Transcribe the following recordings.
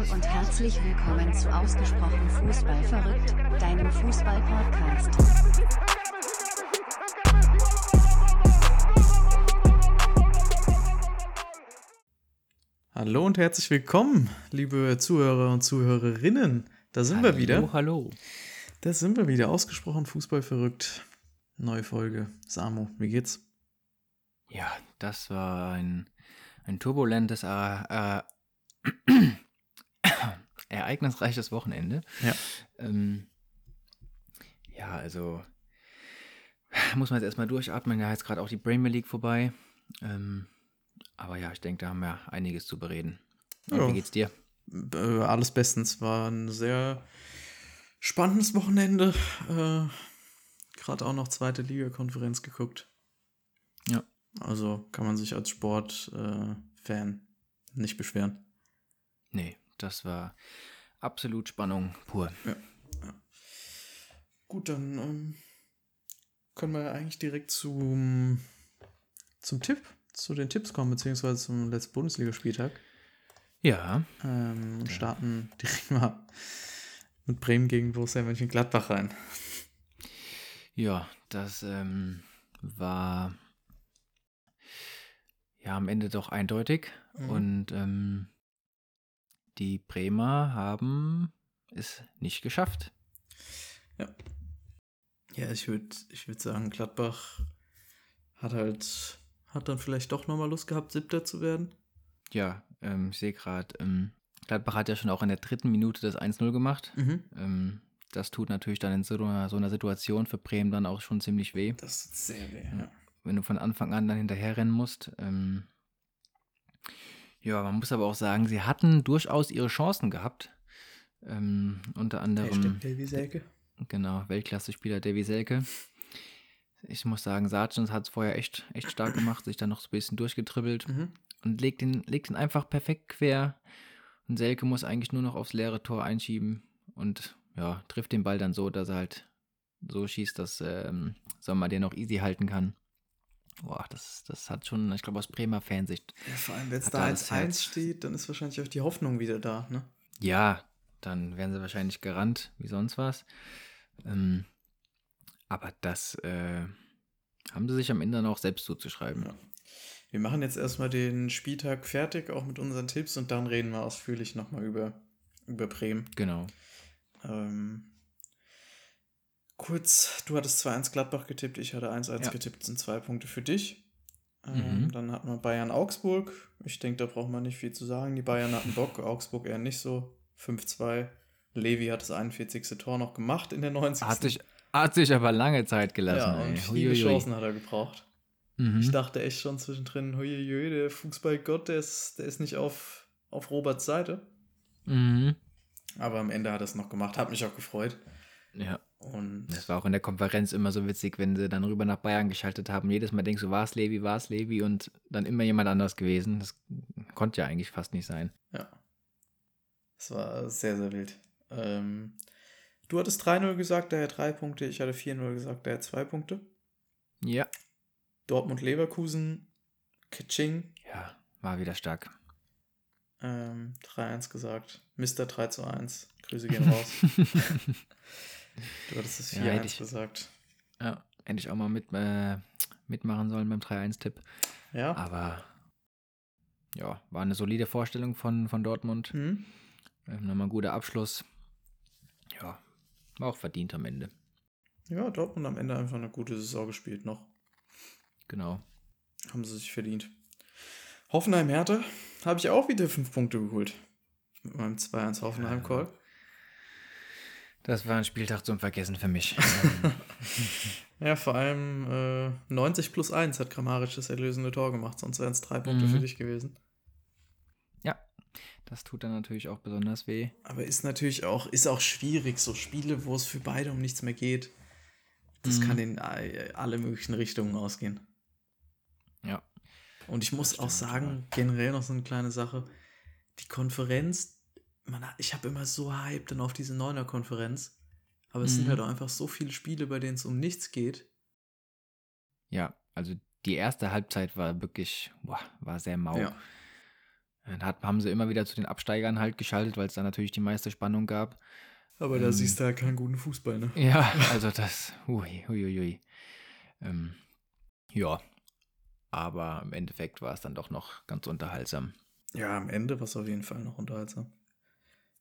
Hallo und herzlich willkommen zu Ausgesprochen Fußball verrückt, deinem Fußball-Podcast. Hallo und herzlich willkommen, liebe Zuhörer und Zuhörerinnen. Da sind hallo, wir wieder. Hallo. Da sind wir wieder. Ausgesprochen Fußball verrückt. Neue Folge. Samo, wie geht's? Ja, das war ein, ein turbulentes, äh, äh, ereignisreiches Wochenende. Ja. Ähm, ja, also muss man jetzt erstmal durchatmen. Ja, jetzt gerade auch die Premier League vorbei. Ähm, aber ja, ich denke, da haben wir einiges zu bereden. Ja. wie geht's dir? Äh, alles bestens. War ein sehr spannendes Wochenende. Äh, Gerade auch noch zweite Liga-Konferenz geguckt. Ja. Also kann man sich als Sportfan äh, nicht beschweren. Nee, das war absolut Spannung pur. Gut, dann ähm, können wir eigentlich direkt zum, zum Tipp, zu den Tipps kommen, beziehungsweise zum letzten Bundesligaspieltag. Ja, Ähm, und starten direkt mal mit Bremen gegen Borussia Mönchengladbach rein. Ja, das ähm, war ja am Ende doch eindeutig. Mhm. Und ähm, die Bremer haben es nicht geschafft. Ja, ich würde ich würd sagen, Gladbach hat halt, hat dann vielleicht doch nochmal Lust gehabt, Siebter zu werden. Ja, ähm, ich sehe gerade, ähm, Gladbach hat ja schon auch in der dritten Minute das 1-0 gemacht. Mhm. Ähm, das tut natürlich dann in so einer, so einer Situation für Bremen dann auch schon ziemlich weh. Das ist sehr weh. Ja. wenn du von Anfang an dann hinterherrennen musst. Ähm, ja, man muss aber auch sagen, sie hatten durchaus ihre Chancen gehabt. Ähm, unter anderem, Hashtag Davy Selke. genau, Weltklasse-Spieler Davy Selke. Ich muss sagen, Sargent hat es vorher echt, echt stark gemacht, sich dann noch so ein bisschen durchgetribbelt Mhm. und legt ihn, legt ihn einfach perfekt quer. Und Selke muss eigentlich nur noch aufs leere Tor einschieben und ja, trifft den Ball dann so, dass er halt so schießt, dass ähm, Sommer den noch easy halten kann. Boah, das, das hat schon, ich glaube, aus Bremer Fansicht. Ja, vor allem, wenn es da 1-1 Herz. steht, dann ist wahrscheinlich auch die Hoffnung wieder da, ne? Ja, dann wären sie wahrscheinlich gerannt, wie sonst was. Ähm, aber das äh, haben sie sich am Ende dann auch selbst zuzuschreiben. Ja. Wir machen jetzt erstmal den Spieltag fertig, auch mit unseren Tipps, und dann reden wir ausführlich nochmal über, über Bremen. Genau. Ähm, kurz, du hattest 2-1 Gladbach getippt, ich hatte 1-1 Ja. getippt, sind zwei Punkte für dich. Ähm, Mhm. Dann hatten wir Bayern-Augsburg. Ich denke, da braucht man nicht viel zu sagen. Die Bayern hatten Bock, Augsburg eher nicht so. 5-2. Levi hat das 41. Tor noch gemacht in der 90. Hat sich, hat sich aber lange Zeit gelassen. ja, und viele. Chancen hat er gebraucht. Mhm. Ich dachte echt schon zwischendrin, huiuiui, der Fußballgott, der ist, der ist nicht auf, auf Roberts Seite. Mhm. Aber am Ende hat er es noch gemacht, hat mich auch gefreut. Ja, Und das war auch in der Konferenz immer so witzig, wenn sie dann rüber nach Bayern geschaltet haben. Jedes Mal denkst du, war es Levi, war es Levi und dann immer jemand anders gewesen. Das konnte ja eigentlich fast nicht sein. ja, es war sehr, sehr wild. Ähm, du hattest 3-0 gesagt, daher 3 Punkte. Ich hatte 4-0 gesagt, daher 2 Punkte. Ja. Dortmund-Leverkusen, Kitsching, Ja, war wieder stark. ähm, 3-1 gesagt. Mr. 3 zu 1. Grüße gehen raus. du hattest das 4-1 Ja, ich- gesagt. Ja, hätte ich auch mal mit, äh, mitmachen sollen beim 3-1-Tipp. Ja. Aber ja, war eine solide Vorstellung von, von Dortmund. Mhm. Ähm, nochmal ein guter Abschluss. Ja, war auch verdient am Ende. Ja, Dortmund am Ende einfach eine gute Saison gespielt noch. Genau. Haben sie sich verdient. Hoffenheim-Hertha habe ich auch wieder 5 Punkte geholt. Mit meinem 2-1 Hoffenheim-Call. Das war ein Spieltag zum Vergessen für mich. Ja, vor allem äh, 90 plus 1 hat Grammaric das erlösende Tor gemacht, sonst wären es 3 Punkte Mhm. für dich gewesen. ja, das tut dann natürlich auch besonders weh. Aber ist natürlich auch, ist auch schwierig, so Spiele, wo es für beide um nichts mehr geht. Das Mhm. kann in all- alle möglichen Richtungen ausgehen. Ja. Und ich muss auch sagen, generell noch so eine kleine Sache. Die Konferenz, man, ich habe immer so Hype dann auf diese Neuner-Konferenz. Aber es sind Mhm. halt auch einfach so viele Spiele, bei denen es um nichts geht. Ja, also die erste Halbzeit war wirklich, boah, war sehr mau. Ja. Dann hat, haben sie immer wieder zu den Absteigern halt geschaltet, weil es da natürlich die meiste Spannung gab. Aber da siehst du halt keinen guten Fußball, ne? Ja, also das, ui, ui, ui, ui. Ähm, ja, aber im Endeffekt war es dann doch noch ganz unterhaltsam. Ja, am Ende war es auf jeden Fall noch unterhaltsam.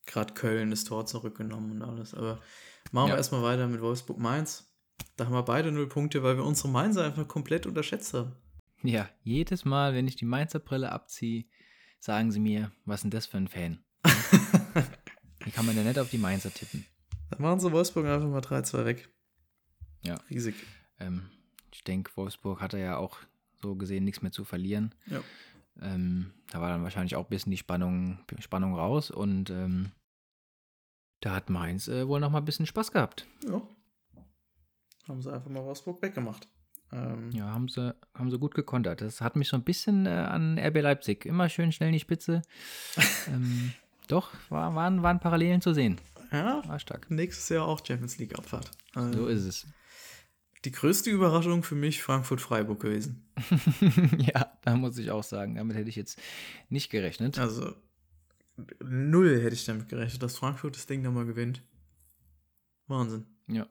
Gerade Köln das Tor zurückgenommen und alles. Aber machen wir Ja. erstmal weiter mit Wolfsburg-Mainz. Da haben wir beide null Punkte, weil wir unsere Mainzer einfach komplett unterschätzt haben. Ja, jedes Mal, wenn ich die Mainzer Brille abziehe, sagen sie mir, was ist denn das für ein Fan? Wie kann man denn nicht auf die Mainzer tippen? Dann machen sie Wolfsburg einfach mal 3-2 weg. Ja. Riesig. Ähm, ich denke, Wolfsburg hatte ja auch so gesehen nichts mehr zu verlieren. Ja. Ähm, da war dann wahrscheinlich auch ein bisschen die Spannung, Spannung raus und ähm, da hat Mainz äh, wohl noch mal ein bisschen Spaß gehabt. Ja. Haben sie einfach mal Wolfsburg weggemacht. Ähm, Ja, haben sie, haben sie gut gekontert. Das hat mich so ein bisschen äh, an RB Leipzig. Immer schön schnell in die Spitze. ähm, doch, war, waren, waren Parallelen zu sehen. ja. War stark. Nächstes Jahr auch Champions League Abfahrt. Ähm, So ist es. Die größte Überraschung für mich Frankfurt-Freiburg gewesen. ja, da muss ich auch sagen, damit hätte ich jetzt nicht gerechnet. Also null hätte ich damit gerechnet, dass Frankfurt das Ding nochmal gewinnt. Wahnsinn. Ja.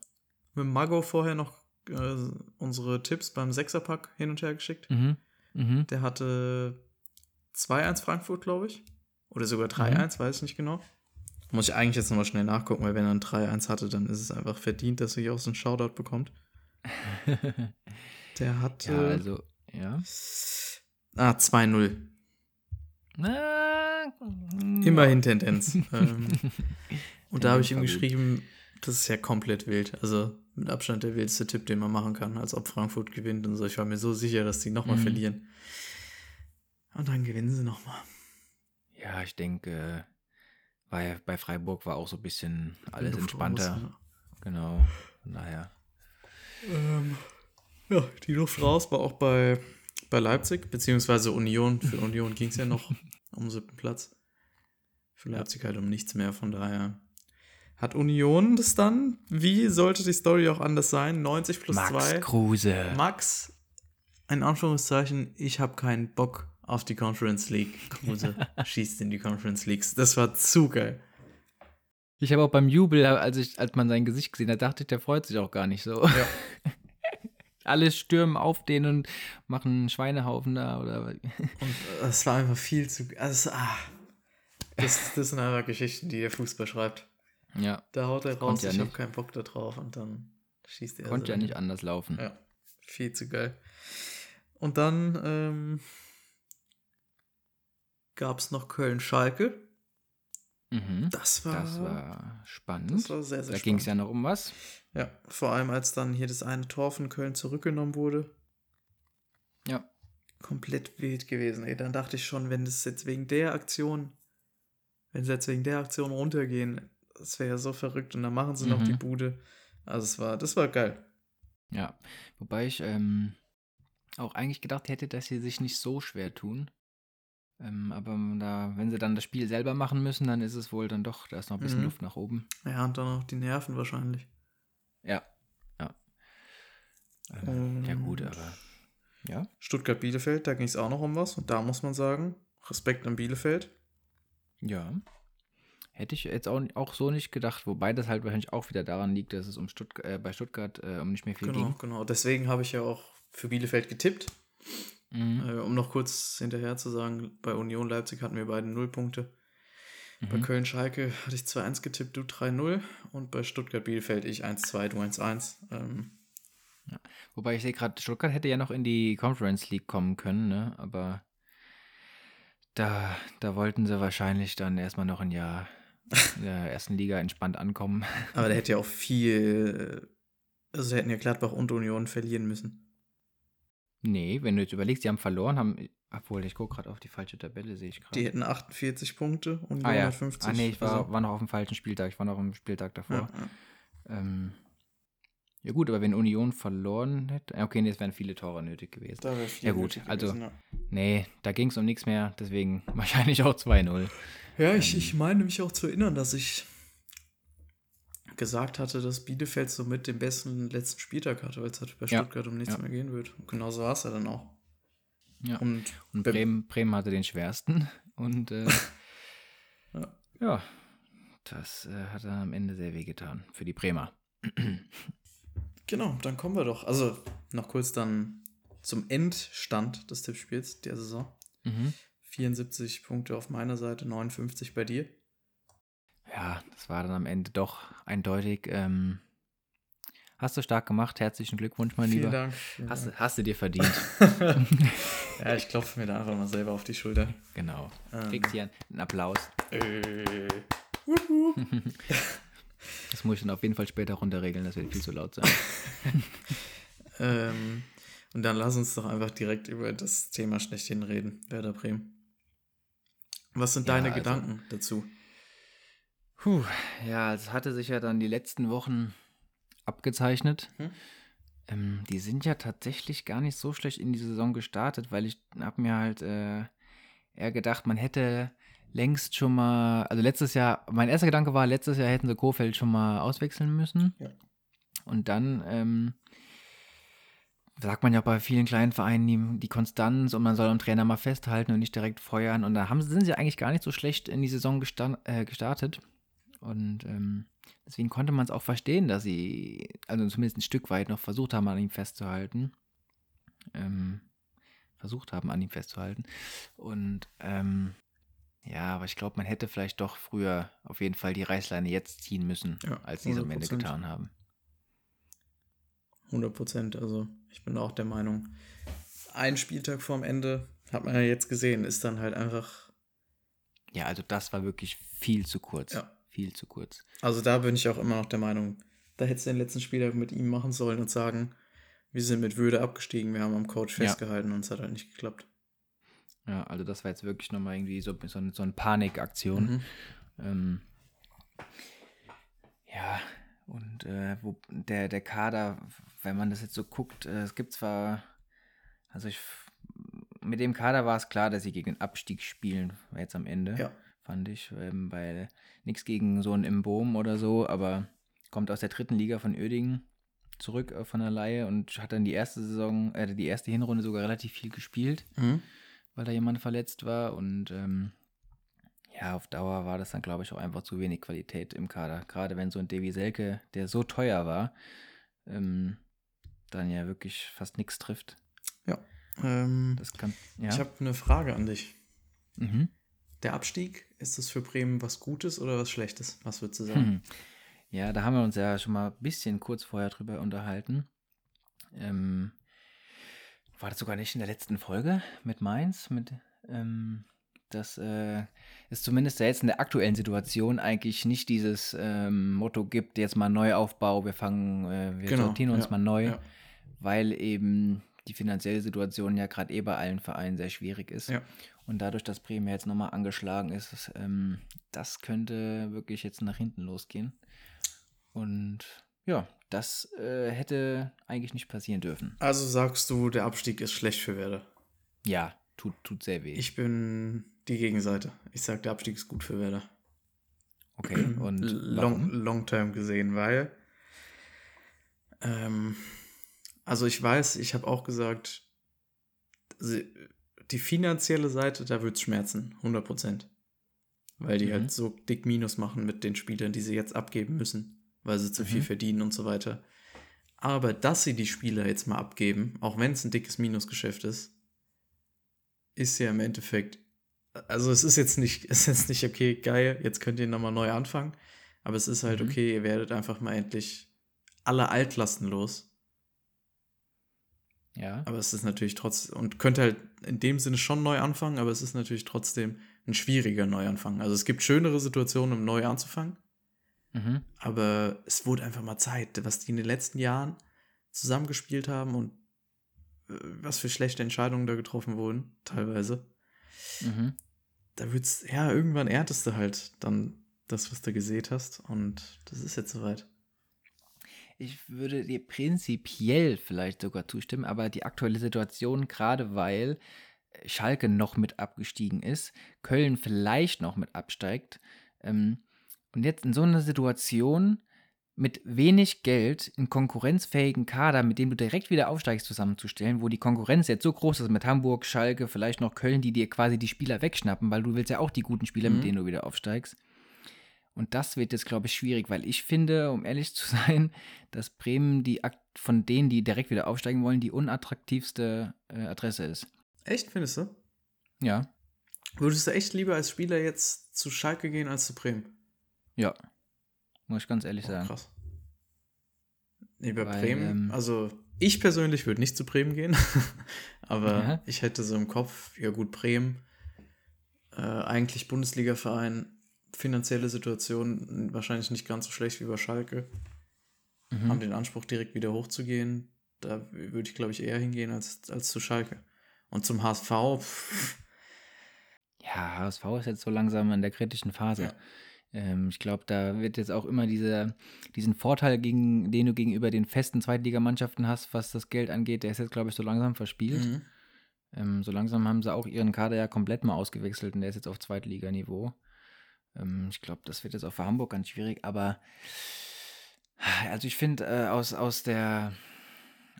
Mit Mago vorher noch äh, unsere Tipps beim Sechserpack hin und her geschickt. Mhm. Mhm. Der hatte 2-1 Frankfurt, glaube ich. Oder sogar 3-1, weiß ich nicht genau. Muss ich eigentlich jetzt nochmal schnell nachgucken, weil wenn er ein 3-1 hatte, dann ist es einfach verdient, dass er hier auch so einen Shoutout bekommt. Der hatte. ja, also, ja. Ah, 2-0. Na, Immerhin Tendenz. ähm, und da habe ich ihm geschrieben, das ist ja komplett wild. Also mit Abstand der wildste Tipp, den man machen kann, als ob Frankfurt gewinnt und so. Ich war mir so sicher, dass die nochmal Mhm. verlieren. Und dann gewinnen sie nochmal. Ja, ich denke, äh, bei, bei Freiburg war auch so ein bisschen alles entspannter. raus, ja. Genau. Daher. Ähm, ja, die Luft raus war auch bei, bei Leipzig, beziehungsweise Union. Für Union ging es ja noch um siebten Platz. Für Leipzig halt um nichts mehr, von daher. Hat Union das dann? Wie sollte die Story auch anders sein? 90 plus Max 2. Kruse. Max, in Anführungszeichen, ich habe keinen Bock auf die Conference League. Kruse schießt in die Conference Leagues. Das war zu geil. Ich habe auch beim Jubel, als, ich, als man sein Gesicht gesehen hat, dachte ich, der freut sich auch gar nicht so. Ja. Alle stürmen auf den und machen einen Schweinehaufen da. Oder Und äh, es war einfach viel zu. Also, ah, das, das sind einfach Geschichten, die der Fußball schreibt. ja, Da haut er raus, ja ich habe keinen Bock da drauf und dann schießt er. konnte so ja nicht anders laufen. Ja, viel zu geil. Und dann ähm, gab es noch Köln-Schalke. Mhm. Das war, Das war spannend. das war sehr, sehr da ging es ja noch um was. Ja, vor allem als dann hier das eine Tor von Köln zurückgenommen wurde. Ja. Komplett wild gewesen, ey. Dann dachte ich schon, wenn das jetzt wegen der Aktion, wenn sie jetzt wegen der Aktion runtergehen, das wäre ja so verrückt und dann machen sie noch Mhm. die Bude. Also es war, das war geil. Ja, wobei ich ähm, auch eigentlich gedacht hätte, dass sie sich nicht so schwer tun. Ähm, aber da, wenn sie dann das Spiel selber machen müssen, dann ist es wohl dann doch, da ist noch ein bisschen Mhm. Luft nach oben. Ja, und dann auch die Nerven wahrscheinlich. Ja, ja. Ähm, ja gut, Und- aber ja. Stuttgart-Bielefeld, da ging es auch noch um was. Und da muss man sagen, Respekt an Bielefeld. Ja. Hätte ich jetzt auch, auch so nicht gedacht, wobei das halt wahrscheinlich auch wieder daran liegt, dass es um Stuttg äh, bei Stuttgart äh, um nicht mehr viel Genau, genau. Deswegen habe ich ja auch für Bielefeld getippt. Mhm. Äh, um noch kurz hinterher zu sagen, bei Union Leipzig hatten wir beide 0 Punkte. Bei Mhm. Köln-Schalke hatte ich 2-1 getippt, du 3-0. Und bei Stuttgart-Bielefeld ich 1-2, du 1-1. Ähm, Wobei ich sehe gerade, Stuttgart hätte ja noch in die Conference League kommen können, ne? Aber da, da wollten sie wahrscheinlich dann erstmal noch ein Jahr in der ersten Liga entspannt ankommen. aber der hätte ja auch viel. Also, hätten ja Gladbach und Union verlieren müssen. Nee, wenn du jetzt überlegst, die haben verloren, haben. Obwohl, ich gucke gerade auf die falsche Tabelle, sehe ich gerade. Die hätten 48 Punkte und Ah ja. 150. Ah nee, ich war, also, war noch auf dem falschen Spieltag. Ich war noch am Spieltag davor. ja, ja. Ähm, ja gut, aber wenn Union verloren hätte. ja, Okay, nee, es wären viele Tore nötig gewesen. Da wäre viel Ja, gut, also- gewesen, ja. Nee, da ging es um nichts mehr, deswegen wahrscheinlich auch 2-0. Ja, ich, Ähm. ich meine mich auch zu erinnern, dass ich gesagt hatte, dass Bielefeld somit den besten letzten Spieltag hatte, weil es halt bei Ja, Stuttgart um nichts ja. mehr gehen wird. Und genauso war es ja dann auch. Ja. Und Und Bremen, Bremen hatte den schwersten. Und äh, Ja. ja. das äh, hat dann am Ende sehr wehgetan für die Bremer. Genau, dann kommen wir doch. Also noch kurz dann zum Endstand des Tippspiels der Saison. Mhm. 74 Punkte auf meiner Seite, 59 bei dir. Ja, das war dann am Ende doch eindeutig. Ähm, hast du stark gemacht. Herzlichen Glückwunsch, mein Vielen Lieber. Dank. Vielen Hast, du- Dank. hast du dir verdient. ja, ich klopfe mir da einfach mal selber auf die Schulter. genau. Ähm, Kriegst hier einen Applaus. äh, Das muss ich dann auf jeden Fall später runterregeln. Das wird viel zu laut sein. ähm, und dann lass uns doch einfach direkt über das Thema schlechthin reden, Werder Bremen. Was sind Ja, deine also- Gedanken dazu? Puh, ja, es hatte sich ja dann die letzten Wochen abgezeichnet. Hm? Ähm, die sind ja tatsächlich gar nicht so schlecht in die Saison gestartet, weil ich habe mir halt äh, eher gedacht, man hätte längst schon mal, also letztes Jahr, mein erster Gedanke war, letztes Jahr hätten sie Kofeld schon mal auswechseln müssen. Ja. Und dann ähm, sagt man ja auch bei vielen kleinen Vereinen die, die Konstanz und man soll am Trainer mal festhalten und nicht direkt feuern. Und da haben, sind sie eigentlich gar nicht so schlecht in die Saison gestan- äh, gestartet. Und ähm, deswegen konnte man es auch verstehen, dass sie, also zumindest ein Stück weit noch versucht haben, an ihm festzuhalten. Ähm, versucht haben, an ihm festzuhalten. Und ähm, ja, aber ich glaube, man hätte vielleicht doch früher auf jeden Fall die Reißleine jetzt ziehen müssen, Ja, als sie es am Ende 100%. getan haben. 100 Prozent. Also ich bin auch der Meinung, ein Spieltag vorm Ende, hat man ja jetzt gesehen, ist dann halt einfach, Ja, also das war wirklich viel zu kurz. Ja. Viel zu kurz. also da bin ich auch immer noch der Meinung, da hättest du den letzten Spieltag mit ihm machen sollen und sagen, wir sind mit Würde abgestiegen, wir haben am Coach Ja. festgehalten und es hat halt nicht geklappt. Ja, also das war jetzt wirklich nochmal irgendwie so, so, so eine Panikaktion. Mhm. Ähm, ja, und äh, wo der, der Kader, wenn man das jetzt so guckt, äh, es gibt zwar, also ich, mit dem Kader war es klar, dass sie gegen den Abstieg spielen, jetzt am Ende, Ja. Fand ich, ähm, weil nichts gegen so einen Imbohm oder so, aber kommt aus der dritten Liga von Uerdingen zurück äh, von der Laie und hat dann die erste Saison, äh, die erste Hinrunde sogar relativ viel gespielt Mhm. weil da jemand verletzt war und ähm, ja, auf Dauer war das dann, glaube ich, auch einfach zu wenig Qualität im Kader. Gerade wenn so ein Davy Selke, der so teuer war, ähm, dann ja wirklich fast nichts trifft. Ähm, Das kann, ja. Ich habe eine Frage an dich. mhm. Der Abstieg, ist das für Bremen was Gutes oder was Schlechtes? Was würdest du sagen? Hm. Ja, da haben wir uns ja schon mal ein bisschen kurz vorher drüber unterhalten. Ähm, war das sogar nicht in der letzten Folge mit Mainz? Mit, ähm, dass äh, es zumindest jetzt in der aktuellen Situation eigentlich nicht dieses ähm, Motto gibt, jetzt mal Neuaufbau, wir fangen, äh, wir Genau, sortieren uns ja, mal neu, ja. weil eben die finanzielle Situation ja gerade eh bei allen Vereinen sehr schwierig ist. Ja. Und dadurch, dass Bremen jetzt nochmal angeschlagen ist, ähm, das könnte wirklich jetzt nach hinten losgehen. Und ja, das äh, hätte eigentlich nicht passieren dürfen. Also sagst du, der Abstieg ist schlecht für Werder? Ja, tut, tut sehr weh. Ich bin die Gegenseite. Ich sag, der Abstieg ist gut für Werder. okay, und long, long term gesehen, weil ähm, also ich weiß, ich habe auch gesagt, die finanzielle Seite, da wird es schmerzen, 100 Prozent. Weil die Mhm. halt so dick Minus machen mit den Spielern, die sie jetzt abgeben müssen, weil sie zu viel Mhm. verdienen und so weiter. Aber dass sie die Spieler jetzt mal abgeben, auch wenn es ein dickes Minusgeschäft ist, ist ja im Endeffekt, also es ist jetzt nicht, es ist jetzt nicht okay, geil, jetzt könnt ihr nochmal neu anfangen, aber es ist halt Mhm. okay, ihr werdet einfach mal endlich alle Altlasten los. Ja, Aber es ist natürlich trotzdem, und könnte halt in dem Sinne schon neu anfangen, aber es ist natürlich trotzdem ein schwieriger Neuanfang. Also es gibt schönere Situationen, um neu anzufangen, mhm. aber es wurde einfach mal Zeit, was die in den letzten Jahren zusammengespielt haben und äh, was für schlechte Entscheidungen da getroffen wurden, teilweise. Mhm. Da wird's, ja, irgendwann erntest du halt dann das, was du gesät hast und das ist jetzt soweit. Ich würde dir prinzipiell vielleicht sogar zustimmen, aber die aktuelle Situation, gerade weil Schalke noch mit abgestiegen ist, Köln vielleicht noch mit absteigt, ähm, und jetzt in so einer Situation mit wenig Geld einen konkurrenzfähigen Kader, mit dem du direkt wieder aufsteigst, zusammenzustellen, wo die Konkurrenz jetzt so groß ist mit Hamburg, Schalke, vielleicht noch Köln, die dir quasi die Spieler wegschnappen, weil du willst ja auch die guten Spieler, mit Mhm. denen du wieder aufsteigst. Und das wird jetzt, glaube ich, schwierig, weil ich finde, um ehrlich zu sein, dass Bremen die von denen, die direkt wieder aufsteigen wollen, die unattraktivste äh, Adresse ist. Echt, findest du? Ja, Würdest du echt lieber als Spieler jetzt zu Schalke gehen als zu Bremen? ja. Muss ich ganz ehrlich Oh, sagen. krass. Nee, bei Weil, Bremen, ähm, also ich persönlich würde nicht zu Bremen gehen, aber Ja. ich hätte so im Kopf, ja gut, Bremen, äh, eigentlich Bundesliga-Verein, finanzielle Situation wahrscheinlich nicht ganz so schlecht wie bei Schalke, Mhm. haben den Anspruch, direkt wieder hochzugehen. Da würde ich, glaube ich, eher hingehen als, als zu Schalke. Und zum HSV, pff, Ja, HSV ist jetzt so langsam in der kritischen Phase. Ja. Ähm, ich glaube, da wird jetzt auch immer diese, diesen Vorteil, gegen, den du gegenüber den festen Zweitligamannschaften hast, was das Geld angeht, der ist jetzt, glaube ich, so langsam verspielt. mhm. Ähm, so langsam haben sie auch ihren Kader ja komplett mal ausgewechselt und der ist jetzt auf Zweitliganiveau. Ähm, ich glaube, das wird jetzt auch für Hamburg ganz schwierig, aber also ich finde, äh, aus, aus der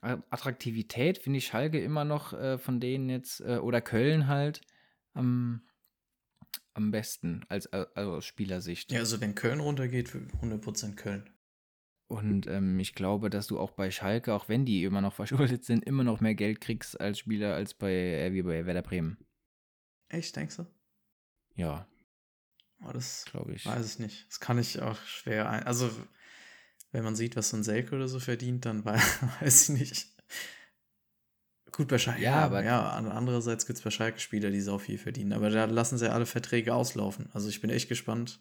Attraktivität finde ich Schalke immer noch äh, von denen jetzt, äh, oder Köln halt, am, am besten als, also aus Spielersicht. ja, also wenn Köln runtergeht, 100% Köln. Und ähm, ich glaube, dass du auch bei Schalke, auch wenn die immer noch verschuldet sind, immer noch mehr Geld kriegst als Spieler als bei, äh, wie bei Werder Bremen. Echt, denkst du? Ja, Oh, das glaube ich. Weiß ich nicht. Das kann ich auch schwer ein. Also, wenn man sieht, was so ein Selke oder so verdient, dann wei- weiß ich nicht. Gut, bei Schalke. Ja, aber- aber ja, an- andererseits gibt es bei Schalke Spieler, die sau viel verdienen. Aber da lassen sie ja alle Verträge auslaufen. Also, ich bin echt gespannt.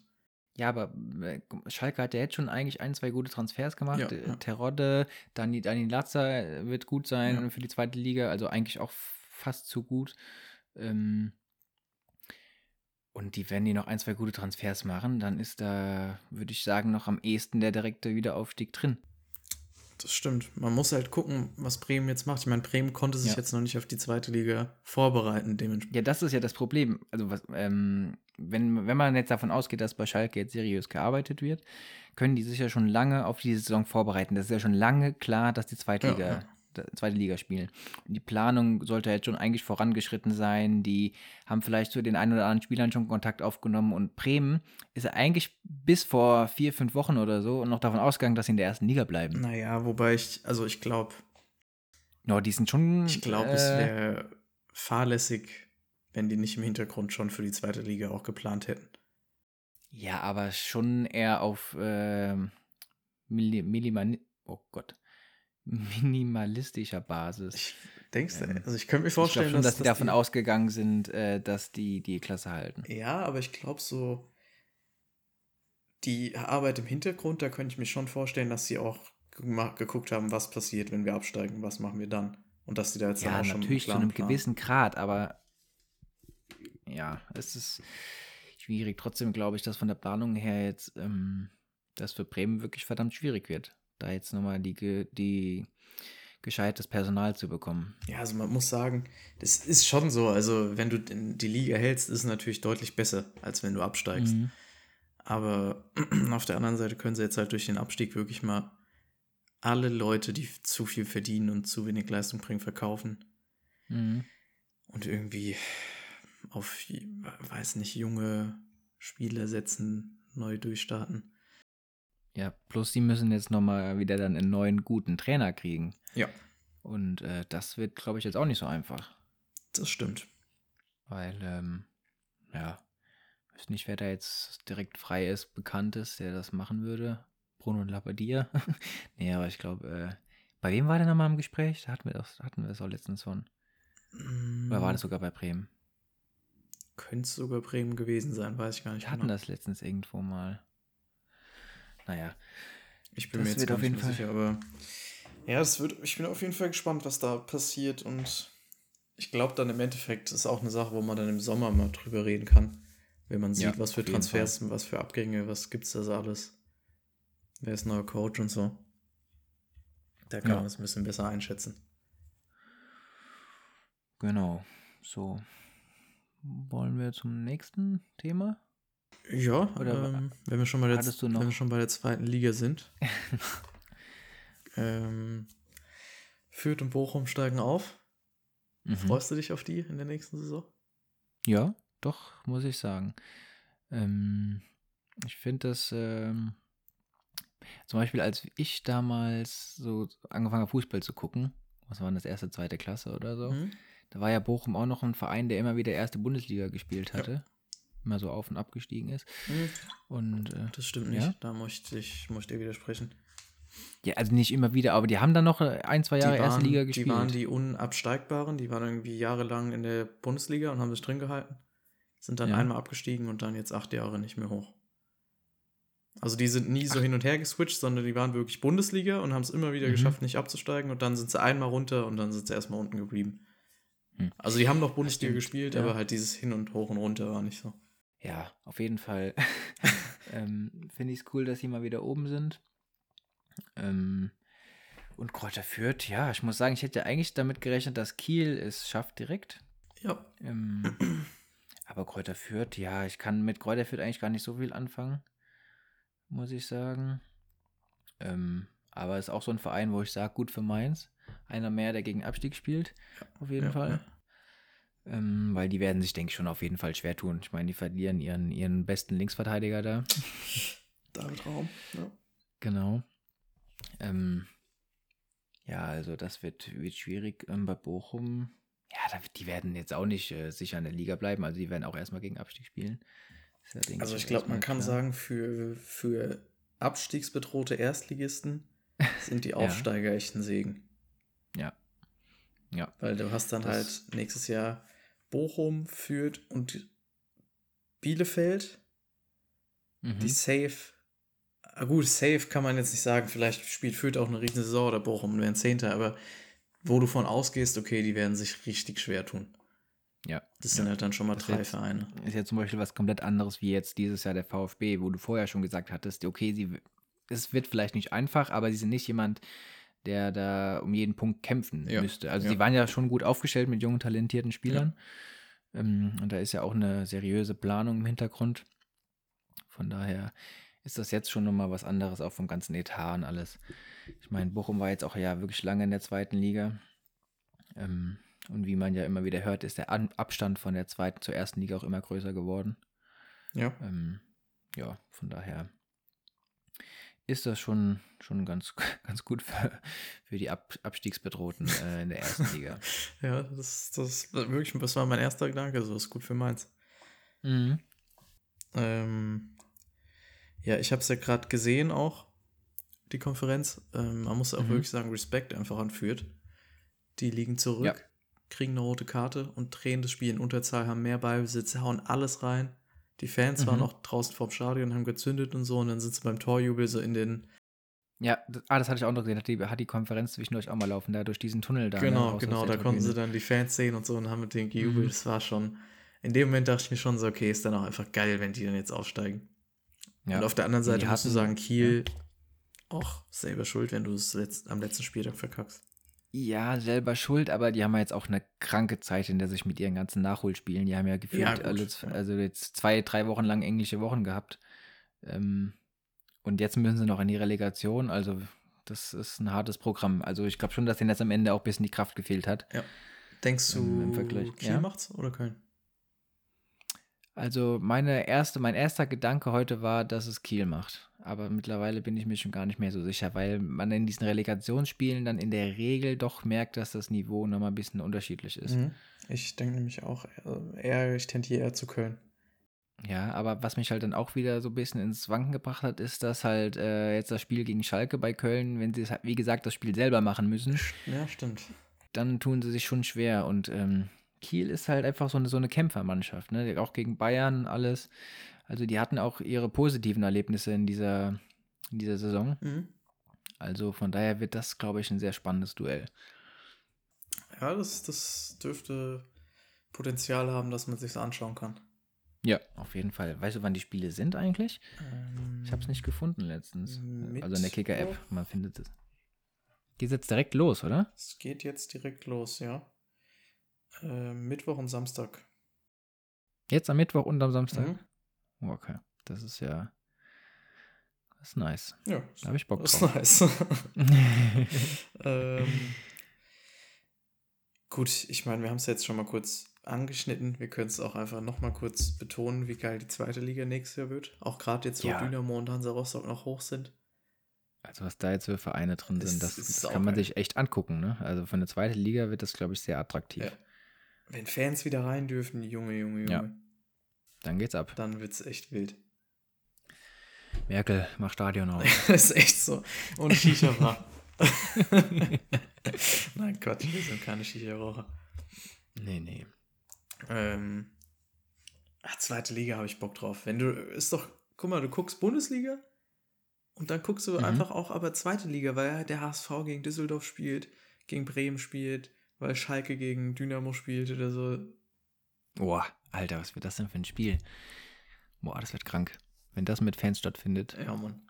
Ja, aber äh, Schalke hat ja jetzt schon eigentlich ein, zwei gute Transfers gemacht. Ja, Äh, ja. Terodde, Dani, Dani Latzer wird gut sein Ja. für die zweite Liga, also eigentlich auch fast zu gut. Ähm, und die, wenn die noch ein, zwei gute Transfers machen, dann ist da, würde ich sagen, noch am ehesten der direkte Wiederaufstieg drin. Das stimmt. Man muss halt gucken, was Bremen jetzt macht. Ich meine, Bremen konnte sich Ja. jetzt noch nicht auf die zweite Liga vorbereiten, dementsprechend. Ja, das ist ja das Problem. Also, was, ähm, wenn, wenn man jetzt davon ausgeht, dass bei Schalke jetzt seriös gearbeitet wird, können die sich ja schon lange auf diese Saison vorbereiten. Das ist ja schon lange klar, dass die Zweitliga, Ja, ja. Zweite Liga spielen. Und die Planung sollte jetzt schon eigentlich vorangeschritten sein. Die haben vielleicht zu den ein oder anderen Spielern schon Kontakt aufgenommen. Und Bremen ist ja eigentlich bis vor vier, fünf Wochen oder so noch davon ausgegangen, dass sie in der ersten Liga bleiben. Naja, wobei ich, also ich glaube, Ja, die sind schon. ich glaube, es äh, wäre fahrlässig, wenn die nicht im Hintergrund schon für die zweite Liga auch geplant hätten. Ja, aber schon eher auf ähm, Milli Millimani oh Gott, minimalistischer Basis. Ich denkst du, Ähm, also ich könnte mir vorstellen, schon, dass, dass, die davon ausgegangen sind, äh, dass die die Klasse halten. Ja, aber ich glaube so, die Arbeit im Hintergrund, da könnte ich mir schon vorstellen, dass sie auch geguckt haben, was passiert, wenn wir absteigen, was machen wir dann. Und dass die da jetzt Ja, dann auch schon natürlich zu einem klaren gewissen Grad, aber ja, es ist schwierig. Trotzdem glaube ich, dass von der Planung her jetzt ähm, das für Bremen wirklich verdammt schwierig wird, da jetzt nochmal die, die gescheites Personal zu bekommen. Ja, also man muss sagen, das ist schon so. Also, wenn du die Liga hältst, ist es natürlich deutlich besser, als wenn du absteigst. Mhm. Aber auf der anderen Seite können sie jetzt halt durch den Abstieg wirklich mal alle Leute, die zu viel verdienen und zu wenig Leistung bringen, verkaufen. Mhm. Und irgendwie auf, weiß nicht, junge Spieler setzen, neu durchstarten. Ja, plus die müssen jetzt nochmal wieder dann einen neuen guten Trainer kriegen. Ja. Und äh, das wird, glaube ich, jetzt auch nicht so einfach. Das stimmt. Weil, ähm, ja, ich weiß nicht, wer da jetzt direkt frei ist, bekannt ist, der das machen würde. Bruno Labbadia. nee, aber ich glaube, äh, bei wem war der nochmal im Gespräch? Da hatten wir das, hatten wir das auch letztens von. Oder war das sogar bei Bremen? Mm, Könnte es sogar Bremen gewesen sein, weiß ich gar nicht. Wir hatten genau. das letztens irgendwo mal. Naja, Ich bin Das mir jetzt wird auf nicht jeden Fall- sicher, aber ja, das wird, ich bin auf jeden Fall gespannt, was da passiert und ich glaube dann im Endeffekt ist auch eine Sache, wo man dann im Sommer mal drüber reden kann, wenn man sieht, Ja, was für Transfers, was für Abgänge, was gibt's da so alles. Wer ist neuer Coach und so. Da kann Ja. man es ein bisschen besser einschätzen. genau. So. Wollen wir zum nächsten Thema? Ja, Oder ähm, wenn, wir schon bei der, wenn wir schon bei der zweiten Liga sind. ähm, Fürth und Bochum steigen auf. Mhm. Freust du dich auf die in der nächsten Saison? Ja, doch, muss ich sagen. Ähm, ich finde das, ähm, zum Beispiel, als ich damals so angefangen habe, Fußball zu gucken, was war denn das erste, zweite Klasse oder so, Mhm. da war ja Bochum auch noch ein Verein, der immer wieder erste Bundesliga gespielt hatte. Immer so auf und ab gestiegen ist. Mhm. Und äh, Das stimmt nicht. Ja? Da möchte ich, möchte ich dir widersprechen. ja, also nicht immer wieder, aber die haben dann noch äh, ein, zwei Jahre waren, erste Liga gespielt. die waren die Unabsteigbaren. Die waren irgendwie jahrelang in der Bundesliga und haben sich drin gehalten. Sind dann Ja. einmal abgestiegen und dann jetzt acht Jahre nicht mehr hoch. Also die sind nie so hin und her geswitcht, sondern die waren wirklich Bundesliga und haben es immer wieder Mhm. geschafft, nicht abzusteigen. Und dann sind sie einmal runter und dann sind sie erstmal unten geblieben. Hm. Also die haben noch Bundesliga gespielt, ja. aber halt dieses Hin und Hoch und Runter war nicht so. Ja, auf jeden Fall ähm, finde ich es cool, dass sie mal wieder oben sind. Ähm, und Kräuter Fürth, ja, ich muss sagen, ich hätte ja eigentlich damit gerechnet, dass Kiel es schafft direkt. Ja. Ähm, aber Kräuter Fürth, ja, ich kann mit Kräuter Fürth eigentlich gar nicht so viel anfangen, muss ich sagen. Ähm, aber es ist auch so ein Verein, wo ich sage, gut für Mainz. Einer mehr, der gegen Abstieg spielt, auf jeden ja, Fall. ja. Ähm, weil die werden sich, denke ich, schon auf jeden Fall schwer tun. Ich meine, die verlieren ihren, ihren besten Linksverteidiger da. David Raum. Ja. Genau. Ähm, ja, also das wird, wird schwierig ähm, bei Bochum. Ja, die werden jetzt auch nicht äh, sicher in der Liga bleiben. Also die werden auch erstmal gegen Abstieg spielen. Ja, Also ich glaube, man kann klar. sagen, für, für abstiegsbedrohte Erstligisten sind die Ja. Aufsteiger echt ein Segen. Ja. Ja. Weil du hast dann Das- halt nächstes Jahr Bochum, Fürth und Bielefeld, Mhm. die safe. Ah, gut, safe kann man jetzt nicht sagen. Vielleicht spielt Fürth auch eine riesen Saison oder Bochum und werden Zehnter, aber wo du von ausgehst, okay, die werden sich richtig schwer tun. Ja. Das sind Ja. halt dann schon mal Das drei jetzt- Vereine. Ist ja zum Beispiel was komplett anderes wie jetzt dieses Jahr der VfB, wo du vorher schon gesagt hattest, okay, sie, es wird vielleicht nicht einfach, aber sie sind nicht jemand, der da um jeden Punkt kämpfen Ja, müsste. Also ja. sie waren ja schon gut aufgestellt mit jungen, talentierten Spielern. Ähm, und da ist ja auch eine seriöse Planung im Hintergrund. Von daher ist das jetzt schon nochmal was anderes, auch vom ganzen Etat und alles. Ich meine, Bochum war jetzt auch ja wirklich lange in der zweiten Liga. Ähm, und wie man ja immer wieder hört, ist der An Abstand von der zweiten zur ersten Liga auch immer größer geworden. Ja. Ähm, ja, von daher ist das schon, schon ganz, ganz gut für, für die Ab Abstiegsbedrohten äh, in der ersten Liga. Ja, das, das war wirklich, das war mein erster Gedanke, so ist gut für Mainz. Mhm. Ähm, ja, ich habe es ja gerade gesehen auch, die Konferenz. Ähm, man muss auch Mhm. wirklich sagen, Respekt einfach anführt. Die liegen zurück, Ja. kriegen eine rote Karte und drehen das Spiel in Unterzahl, haben mehr Ballbesitz, hauen alles rein. Die Fans waren Mhm. auch draußen vorm Stadion, haben gezündet und so und dann sind sie beim Torjubel so in den Ja, das, ah, das hatte ich auch noch gesehen. Hat die, hat die Konferenz zwischendurch auch mal laufen, da durch diesen Tunnel da. ne, Genau, aus genau, der da konnten sie dann die Fans sehen und so und haben mit denen gejubelt. Mhm. Das war schon, in dem Moment dachte ich mir schon so, okay, ist dann auch einfach geil, wenn die dann jetzt aufsteigen. Ja. Und auf der anderen Seite musst du sagen, Kiel auch selber schuld, wenn du es letzt, am letzten Spieltag verkackst. Ja, selber schuld, aber die haben ja jetzt auch eine kranke Zeit hinter sich mit ihren ganzen Nachholspielen. Die haben ja gefühlt Ja, ja. also jetzt zwei, drei Wochen lang englische Wochen gehabt. Ähm, und jetzt müssen sie noch in die Relegation. Also, das ist ein hartes Programm. Also, ich glaube schon, dass denen jetzt am Ende auch ein bisschen die Kraft gefehlt hat. Denkst du, Ähm, im Vergleich, Kiel ja. macht's oder Köln? Also, meine erste, mein erster Gedanke heute war, dass es Kiel macht. Aber mittlerweile bin ich mir schon gar nicht mehr so sicher, weil man in diesen Relegationsspielen dann in der Regel doch merkt, dass das Niveau nochmal ein bisschen unterschiedlich ist. Mhm. Ich denke nämlich auch eher, eher, ich tendiere eher zu Köln. Ja, aber was mich halt dann auch wieder so ein bisschen ins Wanken gebracht hat, ist, dass halt äh, jetzt das Spiel gegen Schalke bei Köln, wenn sie, es halt, wie gesagt, das Spiel selber machen müssen, Ja, stimmt. dann tun sie sich schon schwer. Und ähm, Kiel ist halt einfach so eine, so eine Kämpfermannschaft, ne? Auch gegen Bayern, alles. Also die hatten auch ihre positiven Erlebnisse in dieser, in dieser Saison. Mhm. Also von daher wird das, glaube ich, ein sehr spannendes Duell. Ja, das, das dürfte Potenzial haben, dass man sich anschauen kann. Ja, auf jeden Fall. Weißt du, wann die Spiele sind eigentlich? Ich habe es nicht gefunden letztens. Also in der Kicker-App. Man findet es. Geht jetzt direkt los, oder? Es geht jetzt direkt los, ja. Äh, Mittwoch und Samstag. Jetzt am Mittwoch und am Samstag. Mhm. Oh, Okay, das ist ja. Das ist nice. Ja, Da habe ich Bock das ist drauf. nice. ähm, gut, ich meine, wir haben es jetzt schon mal kurz angeschnitten. Wir können es auch einfach noch mal kurz betonen, wie geil die zweite Liga nächstes Jahr wird. Auch gerade jetzt, wo Ja. Dynamo und Hansa Rostock noch hoch sind. Also was da jetzt für Vereine drin Das sind, das, ist das kann man saugeil. sich echt angucken. Ne? Also für eine zweite Liga wird das, glaube ich, sehr attraktiv. Ja. Wenn Fans wieder rein dürfen, Junge, Junge, Junge, Ja. Dann geht's ab. dann wird es echt wild. Merkel, mach Stadion auf. das ist echt so. Und Shisha-Bar. Nein, Gott, wir sind keine Shisha-Raucher. nee, nee. Ähm, ach, zweite Liga habe ich Bock drauf. Wenn du, ist doch, guck mal, du guckst Bundesliga und dann guckst du Mhm. einfach auch aber zweite Liga, weil der HSV gegen Düsseldorf spielt, gegen Bremen spielt, weil Schalke gegen Dynamo spielt oder so. Boah, Alter, was wird das denn für ein Spiel? Boah, das wird krank. Wenn das mit Fans stattfindet, Ja, Mann.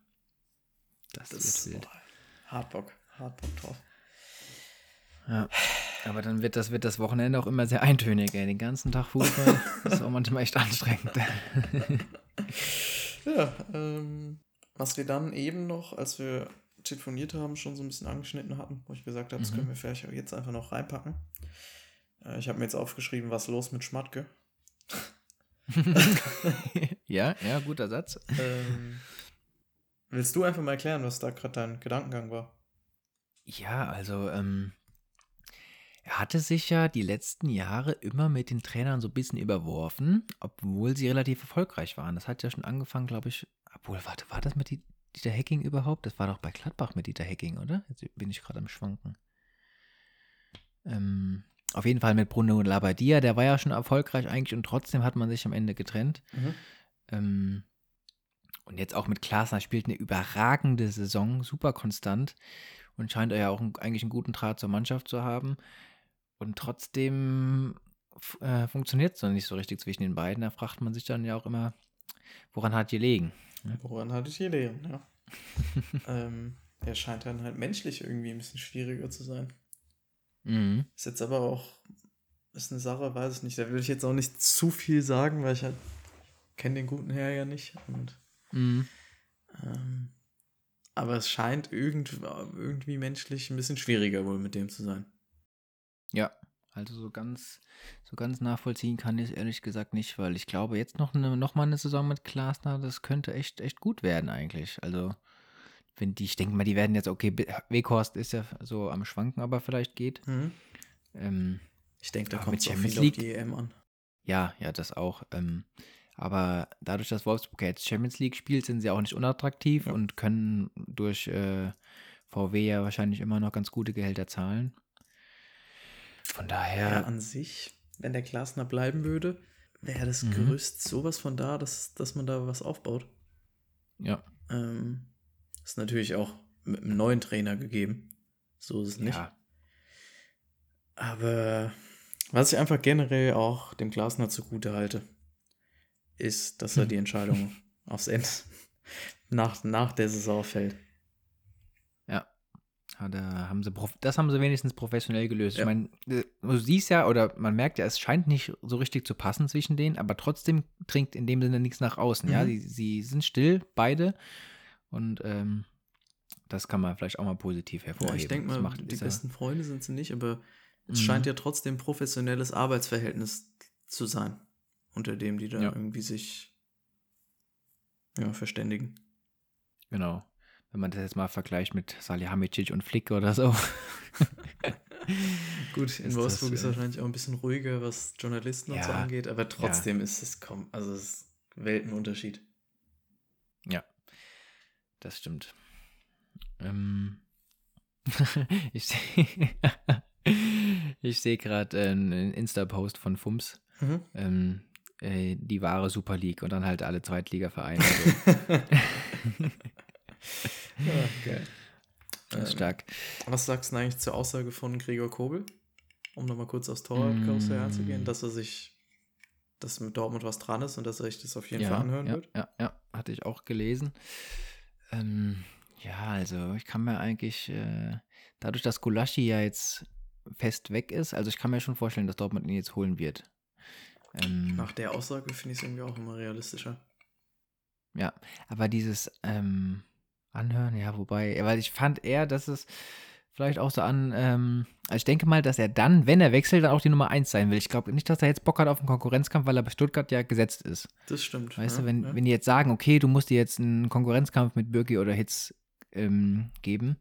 das, Das wird ist wild. boah, hart Bock, hart Bock drauf. Ja. Aber dann wird das, wird das Wochenende auch immer sehr eintönig, ey. Den ganzen Tag Fußball. das ist auch manchmal echt anstrengend. Ja, ähm, was wir dann eben noch, als wir telefoniert haben, schon so ein bisschen angeschnitten hatten, wo ich gesagt habe, das Mhm. können wir vielleicht auch jetzt einfach noch reinpacken. Äh, ich habe mir jetzt aufgeschrieben, was los mit Schmatke. ja, ja, guter Satz. ähm, willst du einfach mal erklären, was da gerade dein Gedankengang war? Ja, also, ähm, er hatte sich ja die letzten Jahre immer mit den Trainern so ein bisschen überworfen, obwohl sie relativ erfolgreich waren. Das hat ja schon angefangen, glaube ich. Obwohl, warte, war das mit Die- Dieter Hecking überhaupt? Das war doch bei Gladbach mit Dieter Hecking, oder? Jetzt bin ich gerade am Schwanken. Ähm, auf jeden Fall mit Bruno Labbadia, der war ja schon erfolgreich eigentlich und trotzdem hat man sich am Ende getrennt. Ähm, und jetzt auch mit Klasner spielt eine überragende Saison, super konstant und scheint ja auch einen, eigentlich einen guten Draht zur Mannschaft zu haben. Und trotzdem äh, funktioniert es noch nicht so richtig zwischen den beiden. Da fragt man sich dann ja auch immer, woran hat gelegen? Woran hatte ich gelegen, ja. ähm, er scheint dann halt menschlich irgendwie ein bisschen schwieriger zu sein. Mhm. Ist jetzt aber auch, ist eine Sache, weiß ich nicht. Da will ich jetzt auch nicht zu viel sagen, weil ich halt kenne den guten Herr ja nicht. Und, Mhm. ähm, aber es scheint irgend, irgendwie menschlich ein bisschen schwieriger wohl mit dem zu sein. Ja, also so ganz, so ganz nachvollziehen kann ich es ehrlich gesagt nicht, weil ich glaube, jetzt noch, eine, noch mal eine Saison mit Glasner, das könnte echt, echt gut werden eigentlich. Also, wenn die, ich denke mal, die werden jetzt, okay, Weghorst ist ja so am Schwanken, aber vielleicht geht. Ähm, Ich denke, da kommt Champions viel League- auf die EM an. ja, ja, das auch. Ähm, aber dadurch, dass Wolfsburg jetzt Champions League spielt, sind sie auch nicht unattraktiv Ja. und können durch äh, VW ja wahrscheinlich immer noch ganz gute Gehälter zahlen. Von Ja, daher, an sich, wenn der Glasner bleiben würde, wäre das Mhm. Gerüst sowas von da, dass, dass man da was aufbaut. ja, Ähm, ist natürlich auch mit einem neuen Trainer gegeben. So ist es nicht. ja, Aber was ich einfach generell auch dem Glasner zugute halte, ist, dass er die Entscheidung aufs Ende nach, nach der Saison fällt. Ja, da haben sie das haben sie wenigstens professionell gelöst. Ja. Ich meine, äh, du siehst ja, oder man merkt ja, es scheint nicht so richtig zu passen zwischen denen, aber trotzdem trinkt in dem Sinne nichts nach außen. Ja, Mhm. sie, sie sind still, beide. Und ähm, das kann man vielleicht auch mal positiv Ja, hervorheben. ich denke mal, macht die besten Freunde sind sie nicht, aber es Mhm. scheint ja trotzdem professionelles Arbeitsverhältnis zu sein, unter dem die da Ja. irgendwie sich ja, verständigen. Genau. Wenn man das jetzt mal vergleicht mit Salihamidzic und Flick oder so. Gut, in Ist Wolfsburg das, ist äh, wahrscheinlich auch ein bisschen ruhiger, was Journalisten und so Ja, angeht, aber trotzdem ist es kaum, also es ist Weltenunterschied. Ja, das stimmt. Ähm, ich sehe ich seh gerade äh, einen Insta-Post von Fums. Mhm. Ähm, äh, die wahre Super League und dann halt alle Zweitliga-Vereine. Ganz Ähm, stark. Was sagst du eigentlich zur Aussage von Gregor Kobel? Um nochmal kurz aufs Torkarussell Mm. einzugehen, dass er sich, dass mit Dortmund was dran ist und dass er sich das auf jeden ja, Fall anhören ja, wird. Ja, ja, hatte ich auch gelesen. Ähm, ja, also ich kann mir eigentlich, äh, dadurch, dass Gulaschi ja jetzt fest weg ist, also ich kann mir schon vorstellen, dass Dortmund ihn jetzt holen wird. Ähm, Nach der Aussage finde ich es irgendwie auch immer realistischer. Ja, aber dieses ähm, Anhören, ja, wobei, weil ich fand eher, dass es vielleicht auch so an, ähm, also ich denke mal, dass er dann, wenn er wechselt, dann auch die Nummer 1 sein will. Ich glaube nicht, dass er jetzt Bock hat auf einen Konkurrenzkampf, weil er bei Stuttgart ja gesetzt ist. Das stimmt. Weißt ja, du, wenn, ja. wenn die jetzt sagen, okay, du musst dir jetzt einen Konkurrenzkampf mit Birki oder Hitz ähm, geben,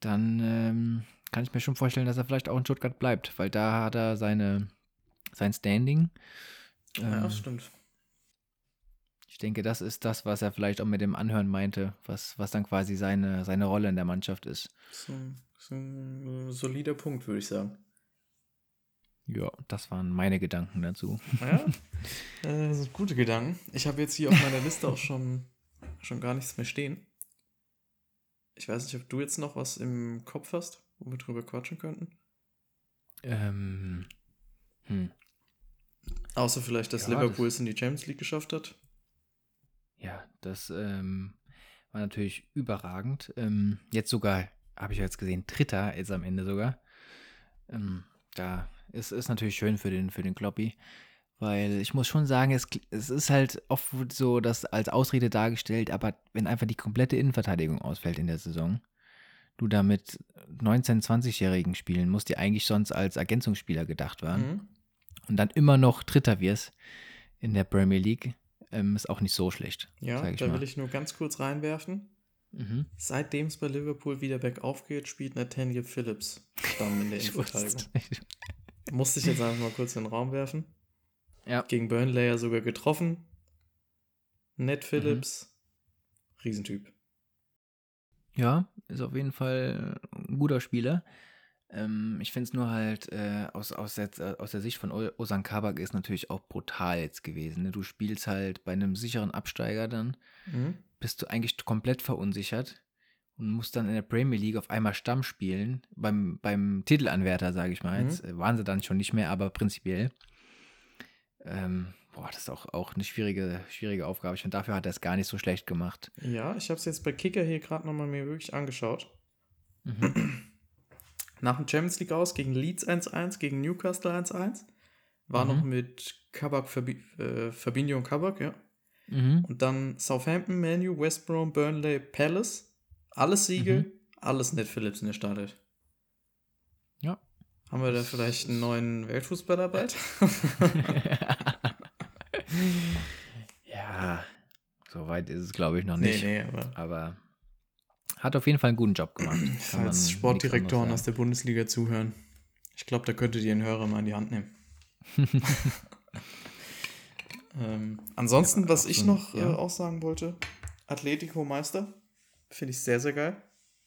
dann ähm, kann ich mir schon vorstellen, dass er vielleicht auch in Stuttgart bleibt, weil da hat er seine, sein Standing. ja, Ähm, das stimmt. Ich denke, das ist das, was er vielleicht auch mit dem Anhören meinte, was, was dann quasi seine, seine Rolle in der Mannschaft ist. So, so ein solider Punkt, würde ich sagen. Ja, das waren meine Gedanken dazu. Ja, äh, das sind gute Gedanken. Ich habe jetzt hier auf meiner Liste auch schon, schon gar nichts mehr stehen. Ich weiß nicht, ob du jetzt noch was im Kopf hast, wo wir drüber quatschen könnten. Ähm, hm. Außer vielleicht, dass Ja, Liverpool es in die Champions League geschafft hat. Ja, das ähm, war natürlich überragend. Ähm, jetzt sogar, habe ich jetzt gesehen, Dritter jetzt am Ende sogar. Ähm, da ist es natürlich schön für den, für den Kloppi, weil ich muss schon sagen, es, es ist halt oft so das als Ausrede dargestellt, aber wenn einfach die komplette Innenverteidigung ausfällt in der Saison, du da mit 19-, 20-Jährigen spielen musst, die eigentlich sonst als Ergänzungsspieler gedacht waren Mhm. und dann immer noch Dritter wirst in der Premier League, ähm, ist auch nicht so schlecht. Ja, da mal. will ich nur ganz kurz reinwerfen. Mhm. Seitdem es bei Liverpool wieder bergauf geht, spielt Nathaniel Phillips Stamm in der Ich Innenverteidigung. Musste ich jetzt einfach mal kurz in den Raum werfen. Ja. Gegen Burnley ja sogar getroffen. Mhm. Ned Phillips, Riesentyp. Ja, ist auf jeden Fall ein guter Spieler. Ähm, ich finde es nur halt äh, aus, aus, der, aus der Sicht von O- Ozan Kabak ist natürlich auch brutal jetzt gewesen. Ne? Du spielst halt bei einem sicheren Absteiger dann, Mhm. bist du eigentlich komplett verunsichert und musst dann in der Premier League auf einmal Stamm spielen. Beim, beim Titelanwärter, sage ich mal. Mhm. Jetzt äh, waren sie dann schon nicht mehr, aber prinzipiell. Ähm, boah, das ist auch, auch eine schwierige, schwierige Aufgabe. Ich finde, dafür hat er es gar nicht so schlecht gemacht. Ja, ich habe es jetzt bei Kicker hier gerade nochmal mir wirklich angeschaut. Mhm. Nach dem Champions League aus gegen Leeds 1-1, gegen Newcastle 1-1. War Mhm. noch mit Kabak, Fabi äh, Fabinho und Kabak, ja. Mhm. Und dann Southampton, Manu, West Brom, Burnley, Palace. Alles Siege, Mhm. alles Ned Phillips in der Startelf. Ja. Haben wir da vielleicht einen neuen Weltfußballer bald? ja, so weit ist es, glaube ich, noch nee, nicht. nee, aber Aber hat auf jeden Fall einen guten Job gemacht. Falls Sportdirektoren aus der Bundesliga zuhören, ich glaube, da könntet ihr einen Hörer mal in die Hand nehmen. ähm, ansonsten, Ja, was ich so noch ja. äh, auch sagen wollte, Atletico Meister, finde ich sehr, sehr geil.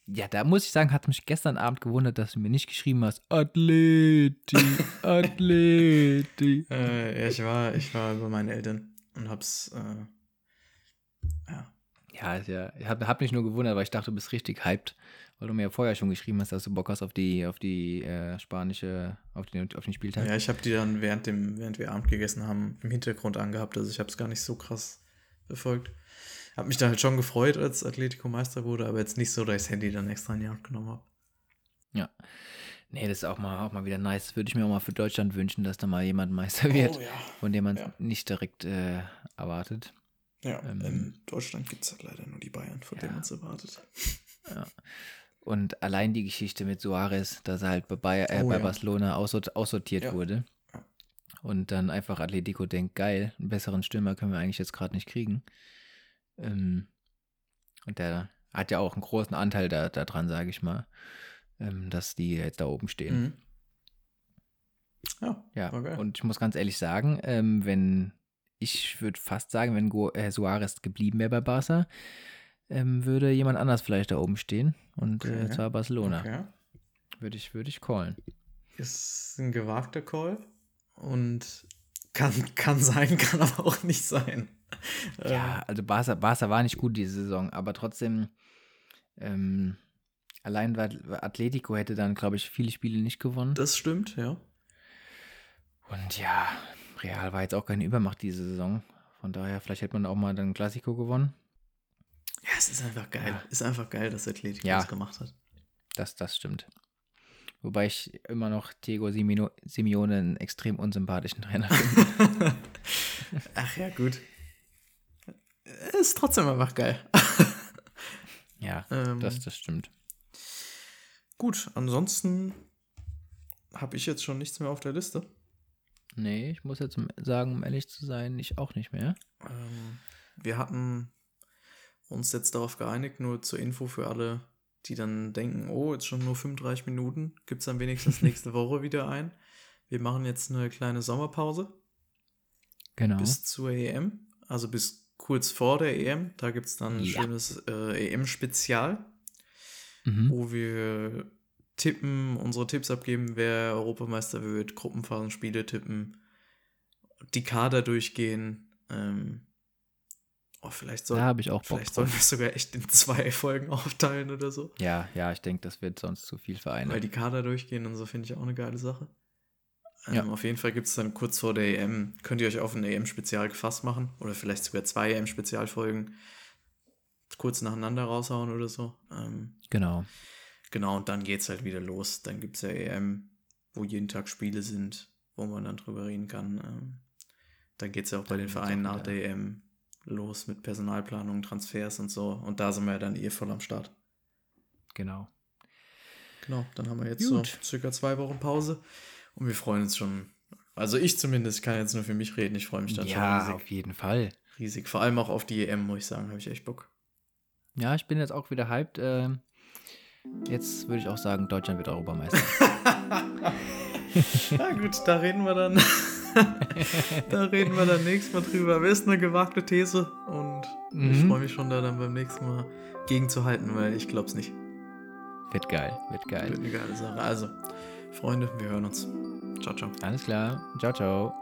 Ja, da muss ich sagen, hat mich gestern Abend gewundert, dass du mir nicht geschrieben hast, Athleti, Athleti. Äh, ja, ich war, ich war bei meinen Eltern und hab's, äh, ja, Ja, ist ja, ich habe hab mich nur gewundert, weil ich dachte, du bist richtig hyped, weil du mir ja vorher schon geschrieben hast, dass du Bock hast auf die, auf die äh, spanische, auf den, auf den Spieltag. Ja, ich habe die dann während dem, während wir Abend gegessen haben, im Hintergrund angehabt. Also ich habe es gar nicht so krass befolgt. Hab mich da halt schon gefreut, als Atletico Meister wurde, aber jetzt nicht so, dass ich das Handy dann extra in die Hand genommen habe. Ja. Nee, das ist auch mal, auch mal wieder nice. Würde ich mir auch mal für Deutschland wünschen, dass da mal jemand Meister wird, ja. von dem man Ja. nicht direkt äh, erwartet. Ja, Ähm, in Deutschland gibt es halt leider nur die Bayern, von Ja. denen man es erwartet. Und allein die Geschichte mit Suarez, dass er halt bei, Bayer, äh, Oh, bei ja. Barcelona aussort, aussortiert Ja. wurde. Ja. Und dann einfach Atletico denkt, geil, einen besseren Stürmer können wir eigentlich jetzt gerade nicht kriegen. Ähm, und der hat ja auch einen großen Anteil da, daran, sage ich mal, ähm, dass die jetzt da oben stehen. Mhm. Ja, Ja, geil. und ich muss ganz ehrlich sagen, ähm, wenn, ich würde fast sagen, wenn Go äh, Suarez geblieben wäre bei Barca, ähm, würde jemand anders vielleicht da oben stehen. Und äh, Okay. zwar Barcelona. Okay. Würde ich, würde ich callen. Ist ein gewagter Call und kann, kann sein, kann aber auch nicht sein. Ja, also Barca, Barca war nicht gut diese Saison, aber trotzdem, ähm, allein weil Atletico hätte dann, glaube ich, viele Spiele nicht gewonnen. Das stimmt, ja. Und ja, Real war jetzt auch keine Übermacht diese Saison. Von daher, vielleicht hätte man auch mal dann Klassiko gewonnen. Ja, es ist einfach geil. Ja. Ist einfach geil, dass Atletico Ja. das gemacht hat. Das, das stimmt. Wobei ich immer noch Diego Simino, Simeone einen extrem unsympathischen Trainer finde. Ach ja, gut. ist trotzdem einfach geil. Ja, Ähm, das, das stimmt. Gut, ansonsten habe ich jetzt schon nichts mehr auf der Liste. Nee, ich muss jetzt sagen, um ehrlich zu sein, ich auch nicht mehr. Ähm, wir hatten uns jetzt darauf geeinigt, nur zur Info für alle, die dann denken, oh, jetzt schon nur 35 Minuten, gibt es dann wenigstens nächste Woche wieder ein. Wir machen jetzt eine kleine Sommerpause Genau. bis zur EM, also bis kurz vor der EM. Da gibt es dann ein Ja. schönes äh, EM-Spezial, mhm. wo wir tippen, unsere Tipps abgeben, wer Europameister wird, Gruppenphasenspiele tippen, die Kader durchgehen. Ähm, oh, vielleicht soll, Da habe ich auch Bock vielleicht sollen wir es sogar echt in zwei Folgen aufteilen oder so. Ja, ja, ich denke, das wird sonst zu viel vereinen. Weil die Kader durchgehen und so finde ich auch eine geile Sache. Ähm, Ja. Auf jeden Fall gibt es dann kurz vor der EM, könnt ihr euch auf ein EM-Spezial gefasst machen oder vielleicht sogar zwei EM-Spezialfolgen kurz nacheinander raushauen oder so. Ähm, Genau. Genau, und dann geht es halt wieder los. Dann gibt es ja EM, wo jeden Tag Spiele sind, wo man dann drüber reden kann. Ähm, dann geht es ja auch bei Dann den Vereinen nach der EM los mit Personalplanung, Transfers und so. Und da sind wir ja dann eh voll am Start. Genau. Genau, dann haben wir jetzt Gut. so circa zwei Wochen Pause und wir freuen uns schon. Also ich zumindest kann jetzt nur für mich reden. Ich freue mich dann Ja, schon auf riesig, jeden Fall. riesig. Vor allem auch auf die EM, muss ich sagen, habe ich echt Bock. Ja, ich bin jetzt auch wieder hyped. ähm, jetzt würde ich auch sagen, Deutschland wird Europameister. Ja gut, da reden wir dann. da reden wir dann nächstes Mal drüber. Aber ist eine gewagte These und ich Mhm. freue mich schon da dann beim nächsten Mal gegenzuhalten, weil ich glaube es nicht. wird geil, wird Wird geil. eine geile Sache. Also, Freunde, wir hören uns. Ciao, ciao. Alles klar. Ciao, ciao.